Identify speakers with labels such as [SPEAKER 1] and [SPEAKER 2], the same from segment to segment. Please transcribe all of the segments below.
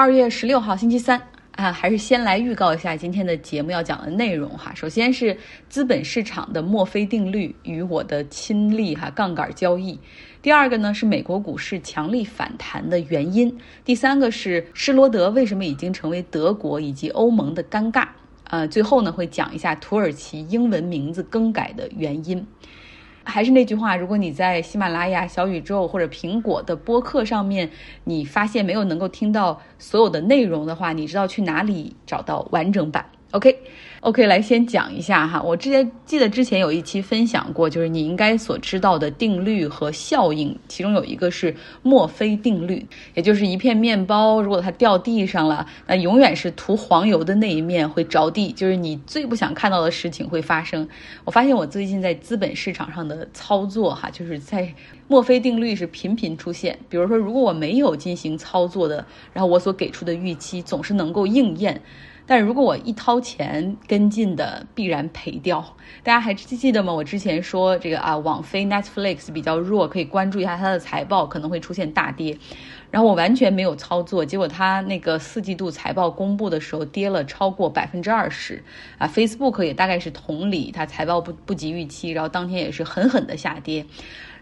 [SPEAKER 1] 二月十六号星期三啊，还是先来预告一下今天的节目要讲的内容哈。首先是资本市场的墨菲定律与我的亲历哈杠杆交易。第二个呢是美国股市强力反弹的原因。第三个是施罗德为什么已经成为德国以及欧盟的尴尬。呃，最后呢会讲一下土耳其英文名字更改的原因。还是那句话，如果你在喜马拉雅、小宇宙或者苹果的播客上面，你发现没有能够听到所有的内容的话，你知道去哪里找到完整版。？OK，OK，来先讲一下哈。我之前记得之前有一期分享过，就是你应该所知道的定律和效应，其中有一个是墨菲定律，也就是一片面包，如果它掉地上了，那永远是涂黄油的那一面会着地，就是你最不想看到的事情会发生。我发现我最近在资本市场上的操作哈，就是在墨菲定律是频频出现。比如说，如果我没有进行操作的，然后我所给出的预期总是能够应验。但如果我一掏钱跟进的，必然赔掉。大家还记得吗？我之前说这个啊，网飞 Netflix 比较弱，可以关注一下它的财报，可能会出现大跌。然后我完全没有操作，结果它那个四季度财报公布的时候跌了超过百分之二十啊。Facebook 也大概是同理，它财报不不及预期，然后当天也是狠狠的下跌。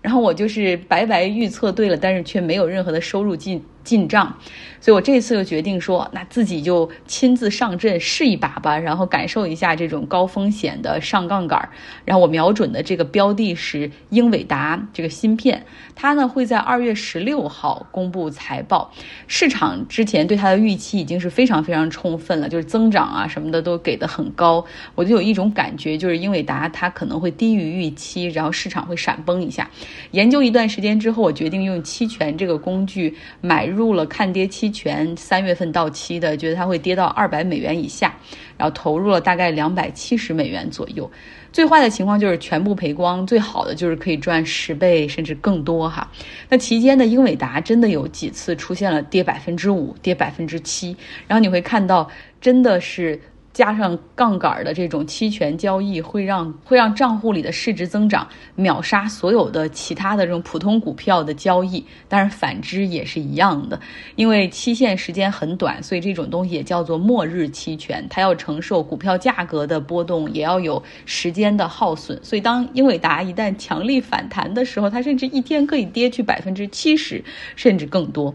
[SPEAKER 1] 然后我就是白白预测对了，但是却没有任何的收入进。进账，所以我这次就决定说，那自己就亲自上阵试一把吧，然后感受一下这种高风险的上杠杆。然后我瞄准的这个标的是英伟达这个芯片，它呢会在二月十六号公布财报。市场之前对它的预期已经是非常非常充分了，就是增长啊什么的都给的很高。我就有一种感觉，就是英伟达它可能会低于预期，然后市场会闪崩一下。研究一段时间之后，我决定用期权这个工具买入。入了看跌期权，三月份到期的，觉得它会跌到二百美元以下，然后投入了大概两百七十美元左右。最坏的情况就是全部赔光，最好的就是可以赚十倍甚至更多哈。那期间呢英伟达真的有几次出现了跌百分之五、跌百分之七，然后你会看到真的是。加上杠杆的这种期权交易，会让会让账户里的市值增长，秒杀所有的其他的这种普通股票的交易。当然，反之也是一样的，因为期限时间很短，所以这种东西也叫做末日期权，它要承受股票价格的波动，也要有时间的耗损。所以，当英伟达一旦强力反弹的时候，它甚至一天可以跌去百分之七十，甚至更多。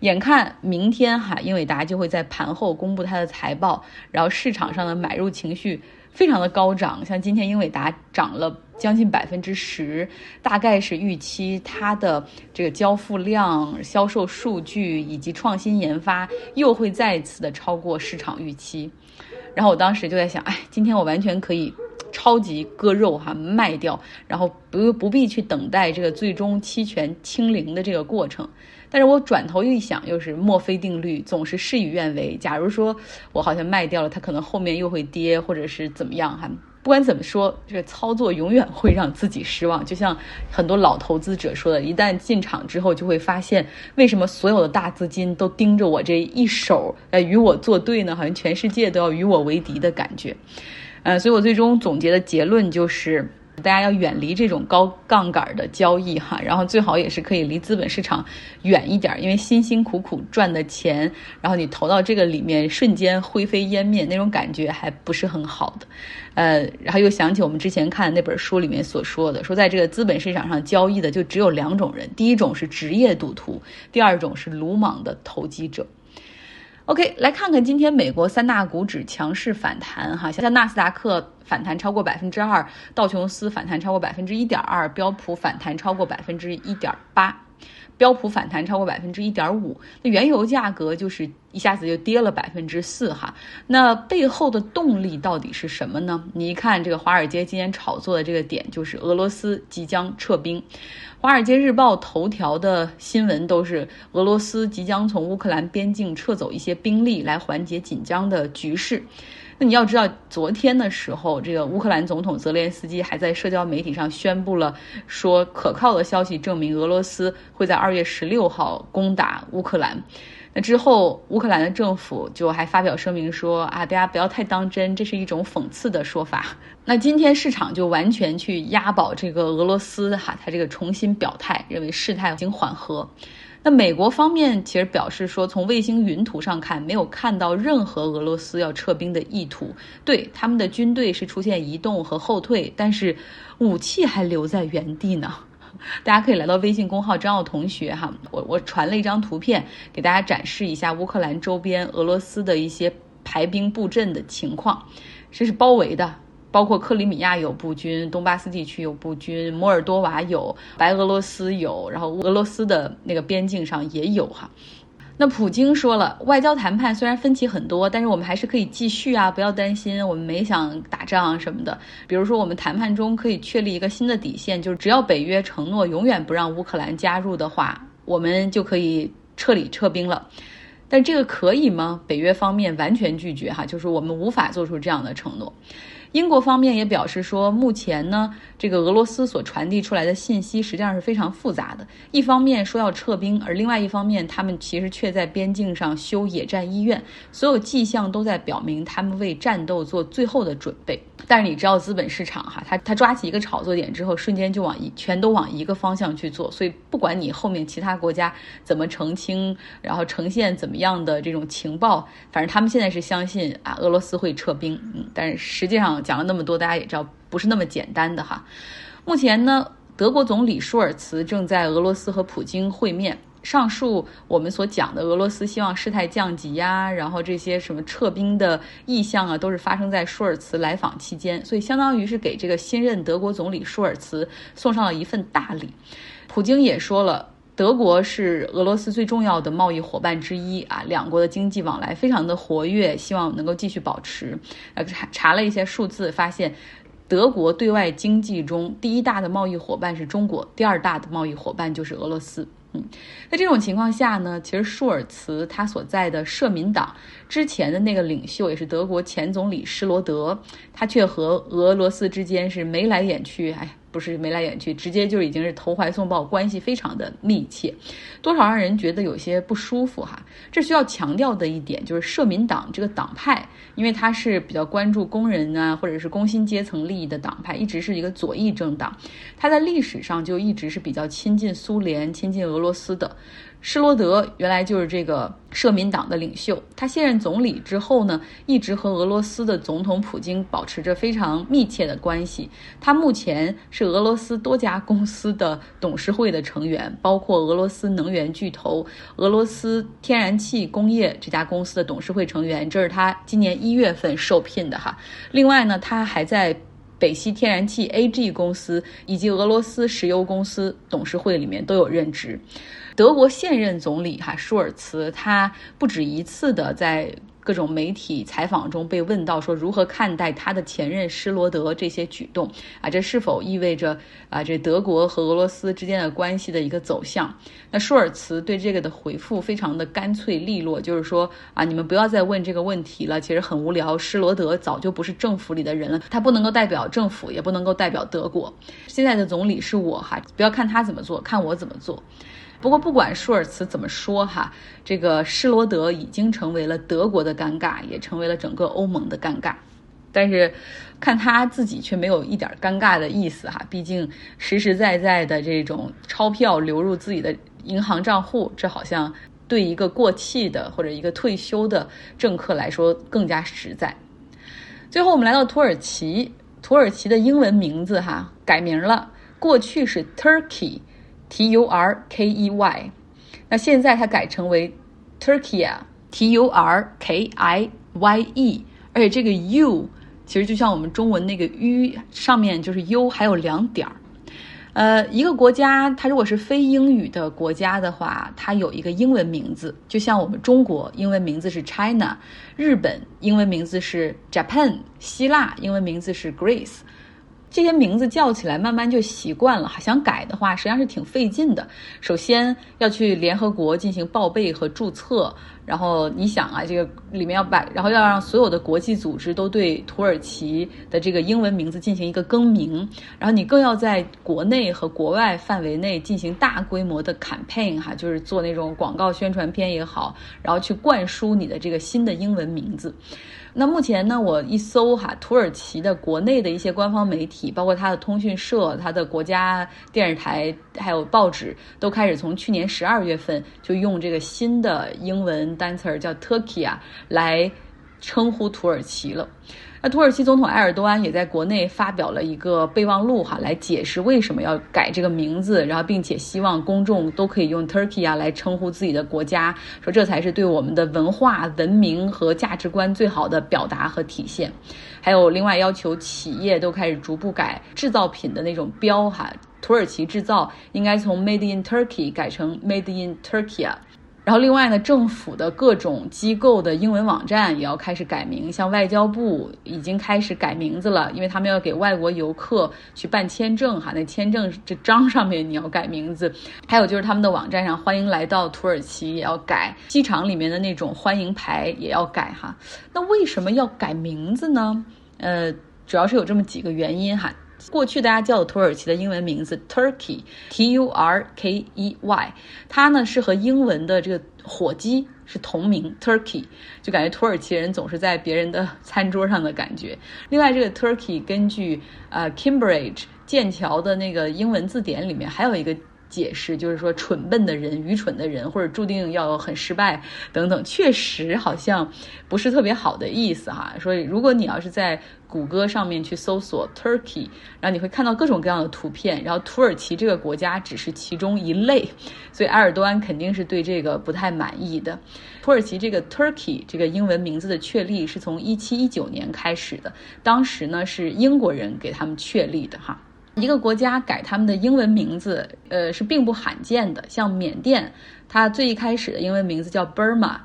[SPEAKER 1] 眼看明天哈，英伟达就会在盘后公布它的财报，然后市场上的买入情绪非常的高涨，像今天英伟达涨了将近百分之十，大概是预期它的这个交付量、销售数据以及创新研发又会再次的超过市场预期。然后我当时就在想，哎，今天我完全可以超级割肉哈，卖掉，然后不不必去等待这个最终期权清零的这个过程。但是我转头一想，又是墨菲定律，总是事与愿违。假如说我好像卖掉了，它可能后面又会跌，或者是怎么样哈。不管怎么说，这个操作永远会让自己失望。就像很多老投资者说的，一旦进场之后，就会发现为什么所有的大资金都盯着我这一手，呃，与我作对呢？好像全世界都要与我为敌的感觉。呃，所以我最终总结的结论就是。大家要远离这种高杠杆的交易哈，然后最好也是可以离资本市场远一点，因为辛辛苦苦赚的钱，然后你投到这个里面，瞬间灰飞烟灭，那种感觉还不是很好的。呃，然后又想起我们之前看那本书里面所说的，说在这个资本市场上交易的就只有两种人，第一种是职业赌徒，第二种是鲁莽的投机者。OK，来看看今天美国三大股指强势反弹哈，像纳斯达克反弹超过百分之二，道琼斯反弹超过百分之一点二，标普反弹超过百分之一点八，标普反弹超过百分之一点五。那原油价格就是一下子就跌了百分之四哈，那背后的动力到底是什么呢？你一看这个华尔街今天炒作的这个点，就是俄罗斯即将撤兵。《华尔街日报》头条的新闻都是俄罗斯即将从乌克兰边境撤走一些兵力，来缓解紧张的局势。那你要知道，昨天的时候，这个乌克兰总统泽连斯基还在社交媒体上宣布了，说可靠的消息证明俄罗斯会在二月十六号攻打乌克兰。那之后，乌克兰的政府就还发表声明说啊，大家不要太当真，这是一种讽刺的说法。那今天市场就完全去押宝这个俄罗斯哈，他这个重新表态，认为事态已经缓和。那美国方面其实表示说，从卫星云图上看，没有看到任何俄罗斯要撤兵的意图。对他们的军队是出现移动和后退，但是武器还留在原地呢。大家可以来到微信公号张奥同学哈，我我传了一张图片给大家展示一下乌克兰周边俄罗斯的一些排兵布阵的情况，这是包围的，包括克里米亚有布军，东巴斯地区有布军，摩尔多瓦有，白俄罗斯有，然后俄罗斯的那个边境上也有哈。那普京说了，外交谈判虽然分歧很多，但是我们还是可以继续啊，不要担心，我们没想打仗什么的。比如说，我们谈判中可以确立一个新的底线，就是只要北约承诺永远不让乌克兰加入的话，我们就可以撤离撤兵了。但这个可以吗？北约方面完全拒绝哈，就是我们无法做出这样的承诺。英国方面也表示说，目前呢，这个俄罗斯所传递出来的信息实际上是非常复杂的。一方面说要撤兵，而另外一方面，他们其实却在边境上修野战医院，所有迹象都在表明他们为战斗做最后的准备。但是你知道，资本市场哈，他他抓起一个炒作点之后，瞬间就往一全都往一个方向去做。所以不管你后面其他国家怎么澄清，然后呈现怎么样的这种情报，反正他们现在是相信啊，俄罗斯会撤兵。嗯，但是实际上讲了那么多，大家也知道不是那么简单的哈。目前呢，德国总理舒尔茨正在俄罗斯和普京会面。上述我们所讲的俄罗斯希望事态降级呀，然后这些什么撤兵的意向啊，都是发生在舒尔茨来访期间，所以相当于是给这个新任德国总理舒尔茨送上了一份大礼。普京也说了，德国是俄罗斯最重要的贸易伙伴之一啊，两国的经济往来非常的活跃，希望能够继续保持。呃，查查了一些数字，发现德国对外经济中第一大的贸易伙伴是中国，第二大的贸易伙伴就是俄罗斯。嗯在这种情况下呢，其实舒尔茨他所在的社民党之前的那个领袖也是德国前总理施罗德，他却和俄罗斯之间是眉来眼去，哎，不是眉来眼去，直接就已经是投怀送抱，关系非常的密切，多少让人觉得有些不舒服哈。这需要强调的一点就是社民党这个党派，因为它是比较关注工人啊或者是工薪阶层利益的党派，一直是一个左翼政党，它在历史上就一直是比较亲近苏联、亲近俄罗斯的。施罗德原来就是这个社民党的领袖，他卸任总理之后呢，一直和俄罗斯的总统普京保持着非常密切的关系。他目前是俄罗斯多家公司的董事会的成员，包括俄罗斯能源巨头俄罗斯天然气工业这家公司的董事会成员，这是他今年一月份受聘的哈。另外呢，他还在北溪天然气 AG 公司以及俄罗斯石油公司董事会里面都有任职。德国现任总理哈舒尔茨，他不止一次的在各种媒体采访中被问到说如何看待他的前任施罗德这些举动啊，这是否意味着啊这德国和俄罗斯之间的关系的一个走向？那舒尔茨对这个的回复非常的干脆利落，就是说啊你们不要再问这个问题了，其实很无聊，施罗德早就不是政府里的人了，他不能够代表政府，也不能够代表德国，现在的总理是我哈，不要看他怎么做，看我怎么做。不过，不管舒尔茨怎么说哈，这个施罗德已经成为了德国的尴尬，也成为了整个欧盟的尴尬。但是，看他自己却没有一点尴尬的意思哈。毕竟，实实在在的这种钞票流入自己的银行账户，这好像对一个过气的或者一个退休的政客来说更加实在。最后，我们来到土耳其，土耳其的英文名字哈改名了，过去是 Turkey。T U R K E Y，那现在它改成为 Turkey，T U R K I Y E，而且这个 U 其实就像我们中文那个 U 上面就是 U 还有两点儿。呃，一个国家它如果是非英语的国家的话，它有一个英文名字，就像我们中国英文名字是 China，日本英文名字是 Japan，希腊英文名字是 Greece。这些名字叫起来，慢慢就习惯了。想改的话，实际上是挺费劲的。首先要去联合国进行报备和注册，然后你想啊，这个里面要把，然后要让所有的国际组织都对土耳其的这个英文名字进行一个更名，然后你更要在国内和国外范围内进行大规模的 campaign 哈，就是做那种广告宣传片也好，然后去灌输你的这个新的英文名字。那目前呢，我一搜哈，土耳其的国内的一些官方媒体，包括它的通讯社、它的国家电视台，还有报纸，都开始从去年十二月份就用这个新的英文单词儿叫 Turkey 啊来称呼土耳其了。那土耳其总统埃尔多安也在国内发表了一个备忘录哈，来解释为什么要改这个名字，然后并且希望公众都可以用 Turkey 啊来称呼自己的国家，说这才是对我们的文化、文明和价值观最好的表达和体现。还有另外要求企业都开始逐步改制造品的那种标哈，土耳其制造应该从 Made in Turkey 改成 Made in Turkey 啊。然后另外呢，政府的各种机构的英文网站也要开始改名，像外交部已经开始改名字了，因为他们要给外国游客去办签证哈，那签证这章上面你要改名字。还有就是他们的网站上欢迎来到土耳其也要改，机场里面的那种欢迎牌也要改哈。那为什么要改名字呢？呃，主要是有这么几个原因哈。过去大家叫的土耳其的英文名字 Turkey，T U R K E Y，它呢是和英文的这个火鸡是同名 Turkey，就感觉土耳其人总是在别人的餐桌上的感觉。另外，这个 Turkey 根据呃 Cambridge 剑桥的那个英文字典里面还有一个。解释就是说，蠢笨的人、愚蠢的人，或者注定要很失败等等，确实好像不是特别好的意思哈。所以，如果你要是在谷歌上面去搜索 Turkey，然后你会看到各种各样的图片，然后土耳其这个国家只是其中一类，所以埃尔多安肯定是对这个不太满意的。土耳其这个 Turkey 这个英文名字的确立是从一七一九年开始的，当时呢是英国人给他们确立的哈。一个国家改他们的英文名字，呃，是并不罕见的。像缅甸，它最一开始的英文名字叫 Burma。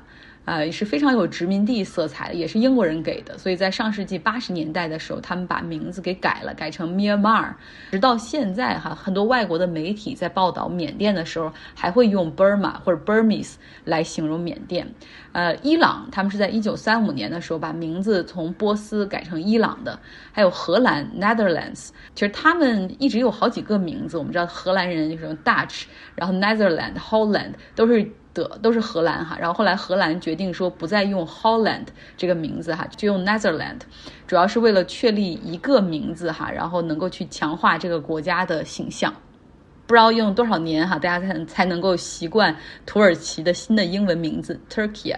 [SPEAKER 1] 呃，也是非常有殖民地色彩的，也是英国人给的。所以在上世纪八十年代的时候，他们把名字给改了，改成 Myanmar。直到现在哈，很多外国的媒体在报道缅甸的时候，还会用 Burma 或者 Burmese 来形容缅甸。呃，伊朗他们是在一九三五年的时候把名字从波斯改成伊朗的。还有荷兰 Netherlands，其实他们一直有好几个名字。我们知道荷兰人就是 Dutch，然后 Netherlands、Holland 都是。的都是荷兰哈，然后后来荷兰决定说不再用 Holland 这个名字哈，就用 Netherland，主要是为了确立一个名字哈，然后能够去强化这个国家的形象。不知道用多少年哈，大家才才能够习惯土耳其的新的英文名字 Turkey。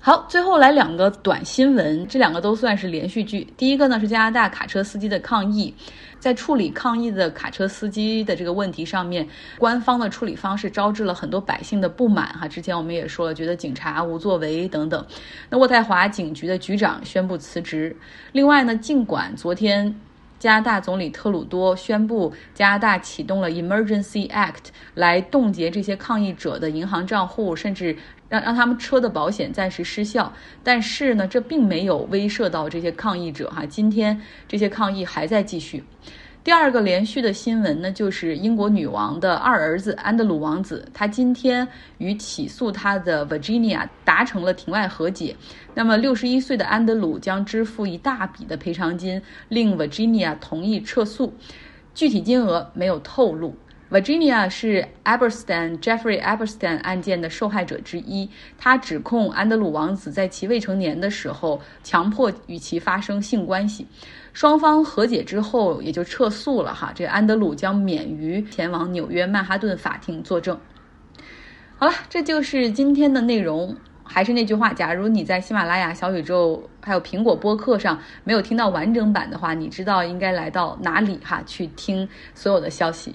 [SPEAKER 1] 好，最后来两个短新闻，这两个都算是连续剧。第一个呢是加拿大卡车司机的抗议，在处理抗议的卡车司机的这个问题上面，官方的处理方式招致了很多百姓的不满哈。之前我们也说了，觉得警察无作为等等。那渥太华警局的局长宣布辞职。另外呢，尽管昨天。加拿大总理特鲁多宣布，加拿大启动了 Emergency Act 来冻结这些抗议者的银行账户，甚至让让他们车的保险暂时失效。但是呢，这并没有威慑到这些抗议者哈。今天这些抗议还在继续。第二个连续的新闻呢，就是英国女王的二儿子安德鲁王子，他今天与起诉他的 Virginia 达成了庭外和解。那么，六十一岁的安德鲁将支付一大笔的赔偿金，令 Virginia 同意撤诉，具体金额没有透露。Virginia 是 a b e r s t a n Jeffrey a b e r s t a n 案件的受害者之一。他指控安德鲁王子在其未成年的时候强迫与其发生性关系。双方和解之后，也就撤诉了哈。这安德鲁将免于前往纽约曼哈顿法庭作证。好了，这就是今天的内容。还是那句话，假如你在喜马拉雅、小宇宙还有苹果播客上没有听到完整版的话，你知道应该来到哪里哈去听所有的消息。